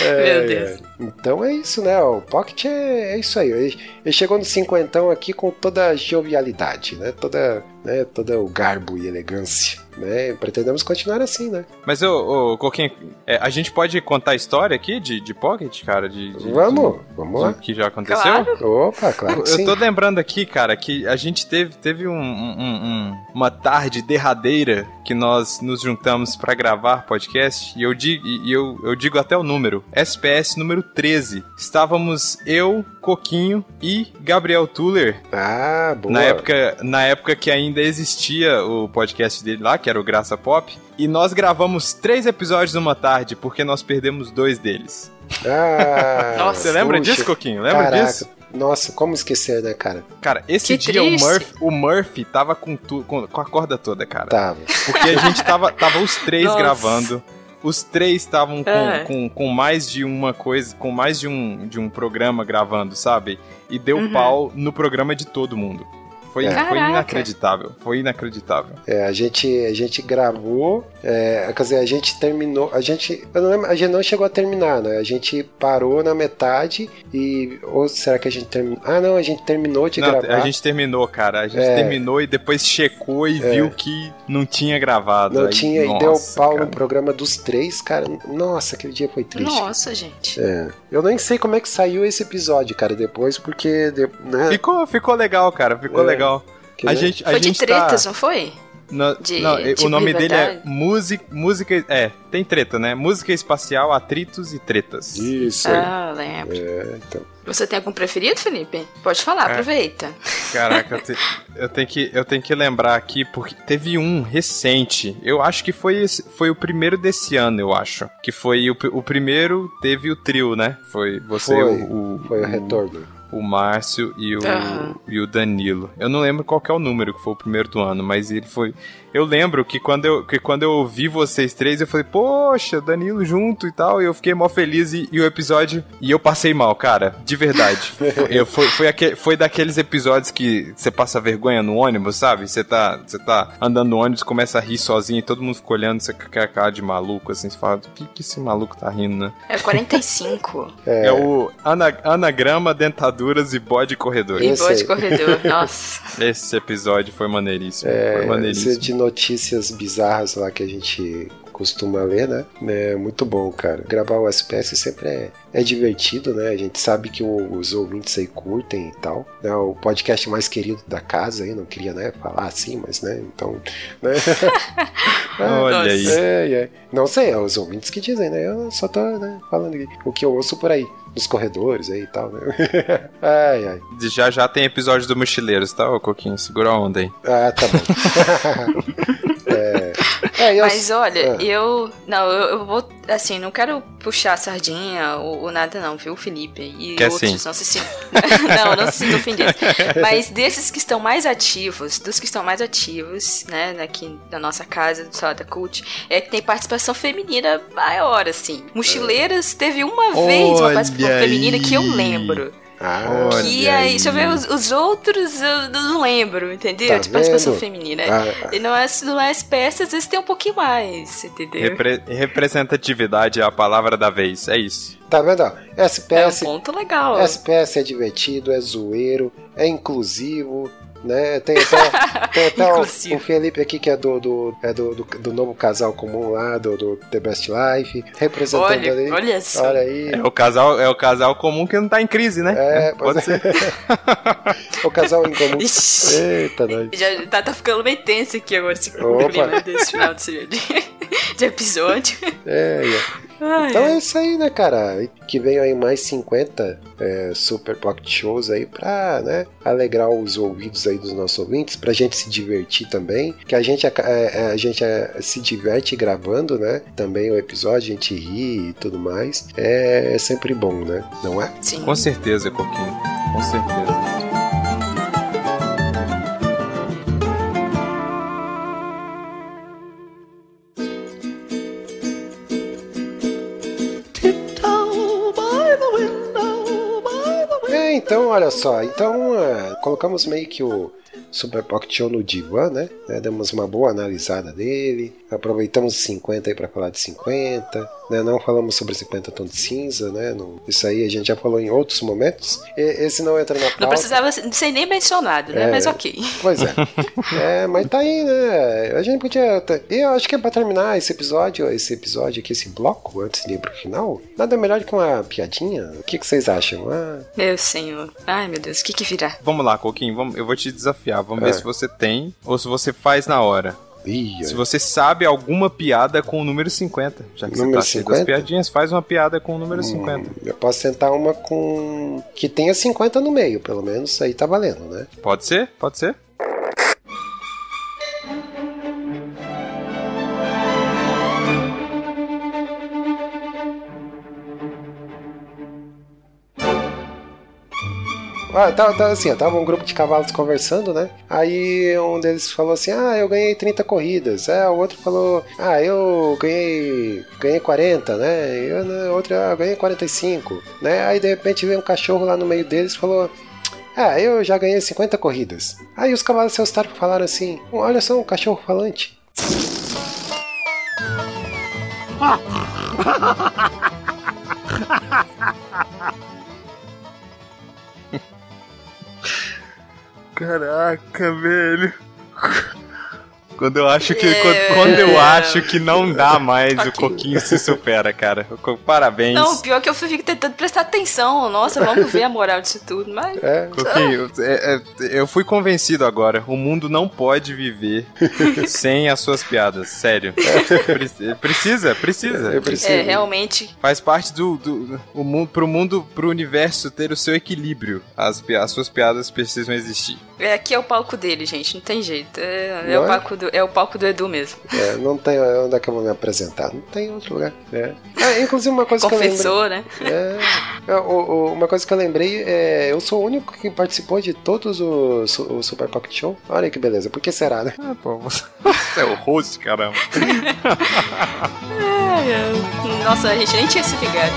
é, Meu Deus. Então é isso, né? O Pocket é, é isso aí. Ele, ele chegou no cinquentão aqui com toda a jovialidade, né? Toda, né? Toda o garbo e elegância. Né? Pretendemos continuar assim, né? Mas, ô, ô Coquinho, é, a gente pode contar a história aqui de, de Pocket, cara? De, de- Vamos, de- vamos de- lá. que já aconteceu? Claro. Opa, claro que Eu sim. tô lembrando aqui, cara, que a gente teve, teve um, um- um- uma tarde derradeira que nós nos juntamos pra gravar podcast e eu digo, e eu, eu digo até o número, SPS número 13. Estávamos eu, Coquinho e Gabriel Tuller Ah, boa. na época, na época que ainda existia o podcast dele lá, que era o Graça Pop, e nós gravamos três episódios numa tarde porque nós perdemos dois deles. Ah, Nossa. Você lembra puxa, disso, Coquinho? Lembra caraca. disso? Nossa, como esquecer, né, cara? Cara, esse Que dia o. Murphy, o Murphy tava com, tu, com, com a corda toda, cara. Tava. Porque a gente tava, tava os três Nossa. gravando. Os três estavam com, É. com, com mais de uma coisa, com mais de um, de um programa gravando, sabe? E deu Uhum. pau no programa de todo mundo. Foi, É. foi inacreditável. Foi inacreditável. É, a gente, a gente gravou, é, quer dizer, a gente terminou, a gente, eu não lembro, a gente não chegou a terminar, né? A gente parou na metade e, ou será que a gente terminou? Ah, não, a gente terminou de Não, gravar. a gente terminou, cara. A gente É. terminou e depois checou e viu que não tinha gravado. Não Aí, tinha, e nossa, deu pau cara. no programa dos três, cara. Nossa, aquele dia foi triste. Nossa, gente. É. Eu nem sei como é que saiu esse episódio, cara, depois, porque, né? Ficou, ficou legal, cara. Ficou É. legal. que, A gente, a Foi de gente tretas, tá... não foi? No- De- não, tipo o nome dele é música, música. É, tem treta, né? Música espacial, atritos e tretas. Isso aí. Ah, lembro. É, então. Você tem algum preferido, Felipe? Pode falar, É. aproveita. Caraca, eu, te- eu tenho que, eu tenho que lembrar aqui, porque teve um recente. Eu acho que foi, esse- foi o primeiro desse ano, eu acho. Que foi o, o primeiro, teve o trio, né? Foi você, Foi, o, o, Foi o o- retorno. O Márcio e o, Aham. e o Danilo. Eu não lembro qual que é o número que foi o primeiro do ano, mas ele foi. Eu lembro que quando eu, que quando eu ouvi vocês três, eu falei, poxa, Danilo junto e tal, e eu fiquei mó feliz e, e o episódio. E eu passei mal, cara, de verdade. eu, foi, foi, aque- foi daqueles episódios que você passa vergonha no ônibus, sabe? Você tá, você tá andando no ônibus, começa a rir sozinho e todo mundo fica olhando, você aquela cara de maluco, assim, você fala, o que, que esse maluco tá rindo, né? É 45. É, o ana- anagrama, dentaduras e bode corredor. e Esse boa aí. de corredor. Nossa. Esse episódio foi maneiríssimo. foi É, esse maneiríssimo. de notícias bizarras lá que a gente costuma ler, né? É muito bom, cara. Gravar o SPS sempre é, é divertido, né? A gente sabe que o- os ouvintes aí curtem e tal. É o podcast mais querido da casa aí, não queria, né, falar assim, mas, né, então... Né? Olha Nossa. aí. É, é. Não sei, é os ouvintes que dizem, né? Eu só tô né, falando aqui. o que eu ouço por aí, nos corredores aí e tal, né? ai, ai. Já já tem episódio do Mochileiros, tá, ô Coquinho? Segura a onda aí. Ah, tá bom. é, é, eu, Mas olha, Ah. eu. Não, eu, eu vou. Assim, não quero puxar a sardinha ou, ou nada, não, viu, Felipe? E Quer outros sim. não se sintam. não, não se sintam ofendidos. Mas desses que estão mais ativos, dos que estão mais ativos, né, aqui na nossa casa do Salada Cult, é que tem participação feminina maior, assim. Mochileiras teve uma vez uma participação feminina que eu aí. lembro. Ah, Olha Que aí, deixa eu ver, aí. os, os outros eu não lembro, entendeu? Tá de participação vendo? feminina. ah, E não é, não é SPS, às vezes tem um pouquinho mais, entendeu? Repre- representatividade é a palavra da vez, é isso. tá vendo? ó? É um SPS, ponto legal. SPS é divertido, é zoeiro, é inclusivo, né? Tem até, tem até o, o Felipe aqui que é do, do, é do, do, do novo casal comum lá, do, do The Best Life, representando Olha, ali. olha só. Olha aí. É o casal, é o casal comum que não tá em crise, né? É, Pode pois é. ser. o casal em comum. Ixi, Eita, nós. já tá, tá ficando meio tenso aqui agora, esse Opa. clima desse final de, de, de episódio. É, Ai, Então ai. é isso aí, né, cara? Que venham aí mais 50 é, Super Pocket Shows aí pra, né, alegrar os ouvidos aí dos nossos ouvintes, pra gente se divertir também. Que a gente, aca- é, é, a gente é, se diverte gravando, né? Também o episódio, a gente ri e tudo mais. É, é sempre bom, né? Não é? Sim. Com certeza, Coquinho. Com certeza. Então, olha só. Então, é, colocamos meio que o Super Pocket Show no divã, né? É, demos uma boa analisada dele. Aproveitamos os 50 aí pra falar de 50. Né? Não falamos sobre 50 tons de cinza, né? Não- isso aí a gente já falou em outros momentos. E- esse não entra na pauta. Não precisava ser nem mencionado, né? É. Mas ok. Pois é. é. Mas tá aí, né? A gente podia. eu acho que é pra terminar esse episódio, esse episódio aqui, esse bloco, antes de ir pro final, nada melhor que uma piadinha. O que, que vocês acham? Ah, Meu senhor. Ai, meu Deus, o que que virá? Vamos lá, Coquinho, vamos, eu vou te desafiar. Vamos É. ver se você tem ou se você faz na hora. ih, Se você sabe alguma piada com o número 50. Já que Número você tá cheio das 50? piadinhas, faz uma piada com o número Hum, 50. Eu posso tentar uma com. que tenha 50 no meio, pelo menos aí tá valendo, né? Pode ser? Pode ser? Ah, tava, tava assim, ó, tava um grupo de cavalos conversando, né? Aí um deles falou assim: Ah, eu ganhei 30 corridas. É, o outro falou: Ah, eu ganhei. ganhei 40, né? E o né, outro, ah, eu ganhei 45, né? Aí de repente veio um cachorro lá no meio deles e falou. Ah, eu já ganhei 50 corridas. Aí os cavalos se assustaram e falaram assim: Olha só, um cachorro falante. Caraca, velho. Quando eu acho que. É. Quando, quando eu acho que não dá mais, o. Coquinho se supera, cara. Parabéns. Não, pior que eu fico tentando prestar atenção. Nossa, vamos ver a moral disso tudo. Mas. É, Coquinho, é- é- eu fui convencido agora. O mundo não pode viver sem as suas piadas. Sério. Pre- Precisa, precisa. É, realmente. Faz parte do, do o mundo, pro mundo, pro universo ter o seu equilíbrio. As, as suas piadas precisam existir. É, aqui é o palco dele, gente. Não tem jeito. É, é o, é? palco do, é o palco do Edu mesmo. É, não tem onde é que eu vou me apresentar. Não tem outro lugar. É. Ah, inclusive uma coisa que eu lembrei. Confessou, né? É, é, o- o- uma coisa que eu lembrei é. Eu sou o único que participou de todos os o Super Pocket Show. Olha que beleza. Por que será, né? Ah, pô, você, é o host, caramba. Ai. Nossa, a gente nem tinha se ligado.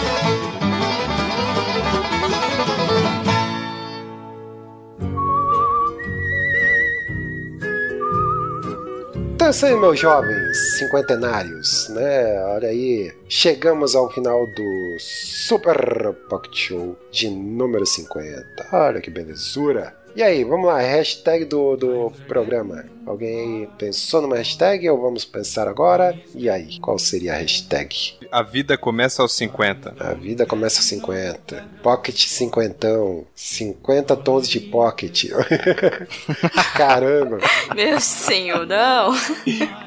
Então isso aí, meus jovens cinquentenários, né? Olha aí, chegamos ao final do Super Pocket Show de número 50. Olha que belezura. E aí, vamos lá, hashtag do, do programa. Alguém pensou numa hashtag ou vamos pensar agora? E aí, qual seria a hashtag? A vida começa aos 50. A vida começa aos 50. Pocket cinquentão. 50 tons de pocket. Caramba. Meu senhor, não.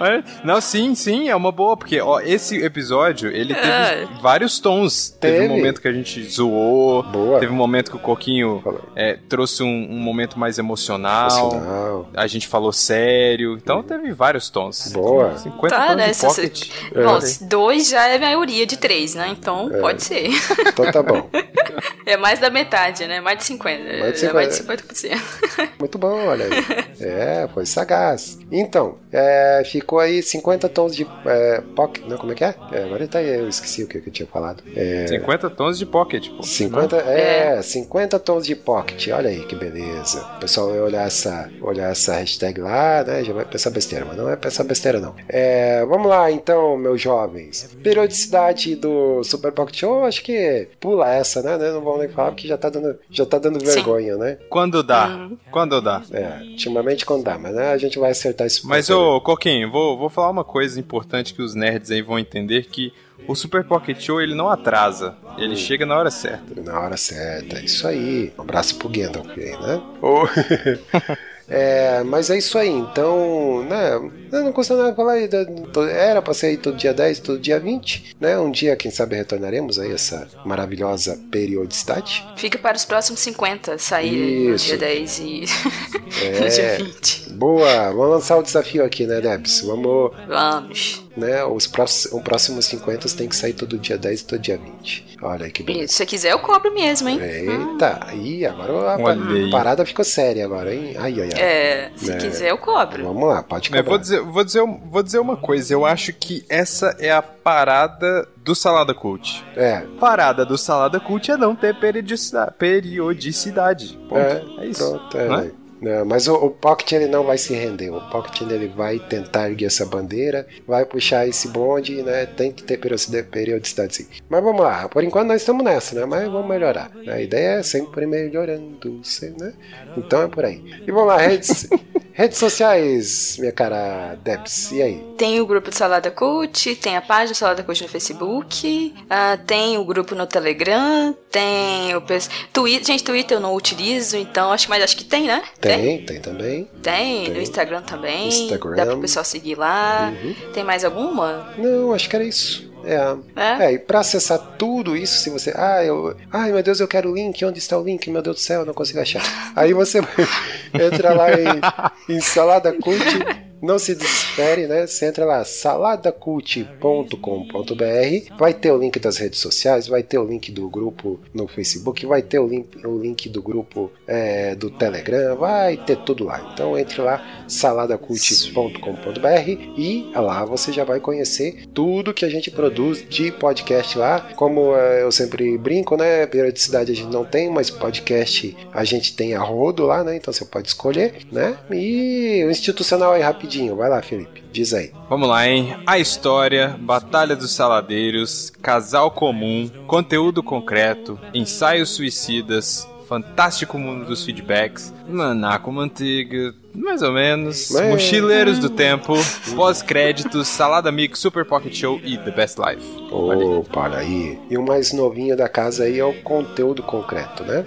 Olha, Não, sim, sim, é uma boa, porque ó, esse episódio, ele teve É. vários tons. Teve. Teve. um momento que a gente zoou, Boa. teve um momento que o Coquinho é, trouxe um, um momento mais emocional, Emocional. a gente falou sério, então teve vários tons. Boa. 50 Tá, tons né, de você- pocket. Bom, dois já é a maioria de três, né? Então pode ser. Então tá bom. É mais da metade, né? Mais de 50. Mais de É mais de 50%. Muito bom, olha aí. É, foi sagaz. Então, é, ficou aí 50 tons de é, pocket. Não, como é que é? é agora tá aí, eu esqueci o que eu tinha falado. É, 50 tons de pocket, pô. 50, é, 50 tons de pocket, olha aí que beleza. O pessoal vai olhar essa, olhar essa hashtag lá, né? Já vai pensar besteira, mas não é pensar besteira, não. É, vamos lá então, meus jovens. Periodicidade do Super Pocket Show, acho que pula essa, né? Não vamos nem falar porque já tá dando, já tá dando Sim. vergonha, né? Quando dá? Uhum. Quando dá? É, ultimamente quando dá, mas né, a gente vai acertar isso. Mas, ô, Coquinho, vou, vou falar uma coisa importante que os nerds aí vão entender, que o Super Pocket Show, ele não atrasa. Ele chega na hora certa. Na hora certa, isso aí. Um abraço pro Gandalf aí, né? Ô, É, mas é isso aí, então, né? Não custa nada falar aí. Era pra ser aí todo dia 10, todo dia 20, né? Um dia, quem sabe, retornaremos aí essa maravilhosa periodicidade. Fica para os próximos 50 sair no Isso. dia 10 e É. no dia 20. Boa, vamos lançar o desafio aqui, né, Debs? Vamos, Vamos. né? Os próximos, os próximos 50 tem que sair todo dia 10 e todo dia 20. Olha que beleza. se você quiser, eu cobro mesmo, hein? Eita, aí agora a Olha aí. parada ficou séria agora, hein? Ai, ai, ai. É, se É. quiser, eu cobro. Vamos lá, pode Eu cobrar. vou dizer, vou, dizer, vou dizer uma coisa, eu acho que essa é a parada do Salada Cult. É, Parada do Salada Cult é não ter periodicidade. periodicidade. Ponto. é, É, isso. pronto, é, Não é? né? Não, mas o, o Pocket ele não vai se render. O Pocket ele vai tentar erguer essa bandeira, vai puxar esse bonde, né? Tem que ter periodicidade, sim. Mas vamos lá, por enquanto nós estamos nessa, né? Mas vamos melhorar. A ideia é sempre melhorando, né? Então é por aí. E vamos lá, redes, redes sociais, minha cara Debs, e aí? Tem o grupo do Salada Cult, tem a página do Salada Cult no Facebook, ah, tem o grupo no Telegram, tem o Twitter. Gente, Twitter eu não utilizo, então acho, mas acho que tem, né? Tem, tem também. Tem, Tem. no Instagram também. Instagram. Dá pro pessoal seguir lá. Uhum. Tem mais alguma? Não, acho que era isso. É, É? É, e pra acessar tudo isso, se você. Ah, eu. Ai, meu Deus, eu quero o link. Onde está o link? Meu Deus do céu, eu não consigo achar. Aí você entra lá em, em Salada Cult. Não se desespere, né? Você entra lá, saladacult.com.br. Vai ter o link das redes sociais, vai ter o link do grupo no Facebook, vai ter o link, o link do grupo é, do Telegram, vai ter tudo lá. Então entre lá, saladacult.com.br e lá você já vai conhecer tudo que a gente produz de podcast lá. Como é, eu sempre brinco, né? Periodicidade a gente não tem, mas podcast a gente tem a rodo lá, né? Então você pode escolher, né? E o institucional aí rapidinho, vai lá, Felipe, diz aí. Vamos lá, hein? A história, Batalha dos Saladeiros, Casal Comum, Conteúdo Concreto, Ensaios Suicidas, Fantástico Mundo dos Feedbacks, Manaco Manteiga, mais ou menos, Mas- Mochileiros do Tempo, Pós-Créditos, Salada Mix, Super Pocket Show e The Best Life. Opa, olha aí. E o mais novinho da casa aí é o conteúdo concreto, né?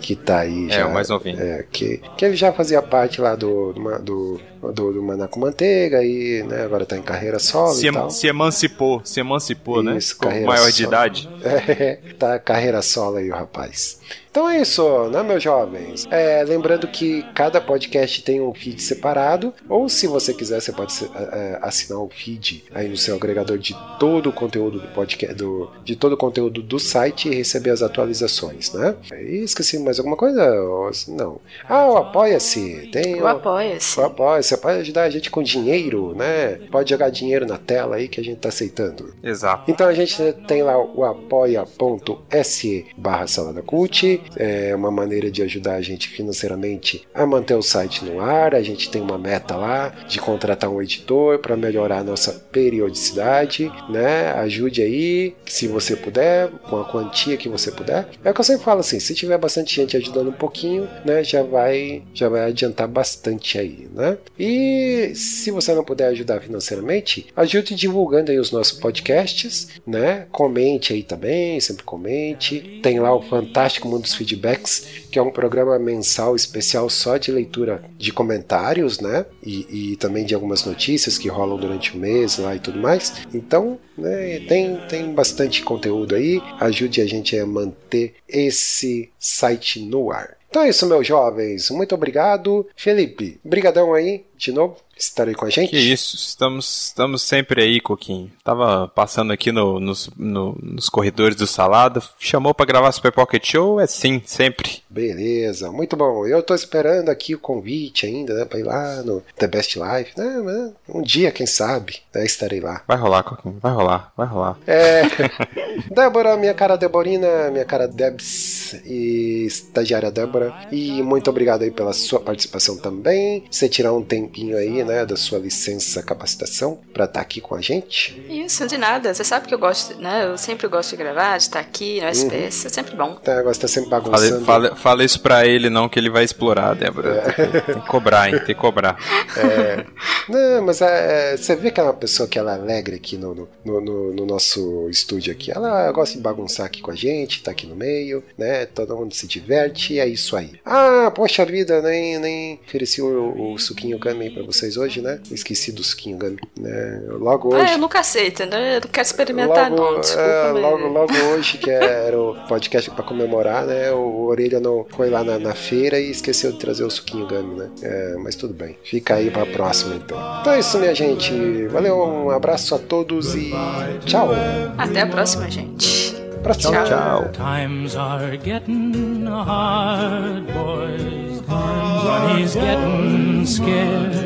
Que tá aí É, já. o mais novinho. É, que, que ele já fazia parte lá do, do, do, do, do Manaco Manteiga e né, agora tá em carreira solo Se, e tal. se emancipou, se emancipou, né? Isso, Ficou carreira maior de solo. idade. É, tá carreira solo aí o rapaz. Então é isso, né, meus jovens? É, lembrando que cada podcast tem um feed separado, ou se você quiser, você pode é, é, assinar o feed aí no seu agregador de todo o conteúdo do podcast, do, de todo o conteúdo do site e receber as atualizações, né? E esqueci mais alguma coisa? Ou- Não. Ah, o Apoia-se. Tem O Apoia-se. o Apoia, você pode ajudar a gente com dinheiro, né? Pode jogar dinheiro na tela aí que a gente tá aceitando. Exato. Então a gente tem lá o apoia.se barra salada cult, é uma maneira de ajudar a gente financeiramente a manter o site no ar. A gente tem uma meta lá de contratar um editor para melhorar a nossa periodicidade, né? Ajude aí, se você puder, com a quantia que você puder. É o que eu sempre falo assim, se tiver bastante gente ajudando um pouquinho, né, já vai já vai adiantar bastante aí, né? E se você não puder ajudar financeiramente, ajude divulgando aí os nossos podcasts, né? Comente aí também, sempre comente. Tem lá o Fantástico Mundo dos Feedbacks, que é um programa mensal especial só de leitura de comentários, né? E, e também de algumas notícias que rolam durante o mês lá e tudo mais. Então, né, tem, tem bastante conteúdo aí. Ajude a gente a manter esse site no ar. Então é isso, meus jovens. Muito obrigado. Felipe, brigadão aí, de novo, estar aí com a gente. Que isso, estamos, estamos sempre aí, Coquinho. Tava passando aqui no- nos, no- nos corredores do Salada, chamou pra gravar Super Pocket Show? É sim, sempre. Beleza, muito bom. Eu tô esperando aqui o convite ainda, né, pra ir lá no The Best Life, né, né, Um dia, quem sabe, né, estarei lá. Vai rolar, Coquinho, vai rolar, vai rolar. É, Débora, minha cara Deborina, minha cara Debs e estagiária Débora. E muito obrigado aí pela sua participação também. Você tirar um tempinho aí, né, da sua licença capacitação pra estar aqui com a gente. Isso, de nada. Você sabe que eu gosto, né? Eu sempre gosto de gravar, de estar aqui no SPS. É sempre bom. Tá, agora você tá sempre Fala, bagunçando. fala, fala isso pra ele não, que ele vai explorar, Débora. Tem, tem que cobrar, hein, tem que cobrar. Não, mas é, é, você vê que é uma pessoa que ela é alegre aqui no, no, no- no- no nosso estúdio aqui. Ela gosta de bagunçar aqui com a gente, tá aqui no meio, né? né? Todo mundo se diverte e é isso aí. Ah, poxa vida, nem, nem ofereci o, o suquinho gummy pra vocês hoje, né? Esqueci do suquinho gummy. Né? Logo hoje. Ah, eu nunca aceito, né? Eu não quero experimentar, logo, não. Desculpa, é, mas- logo, logo hoje, que era o podcast pra comemorar, né? O Orelha não foi lá na, na feira e esqueceu de trazer o suquinho gummy, né? É, mas tudo bem. Fica aí pra próxima, então. Então é isso, minha gente. Valeu, um abraço a todos e tchau. Até a próxima, gente. Próximo. Tchau. Tchau. Times are getting hard, boys. Money's getting scarce.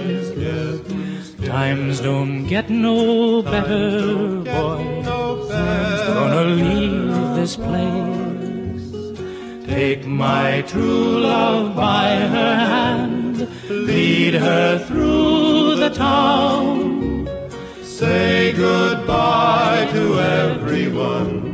Times don't get no better, boys. Gonna leave this place. Take my true love by her hand, lead her through the town. Say goodbye to everyone.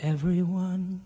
everyone.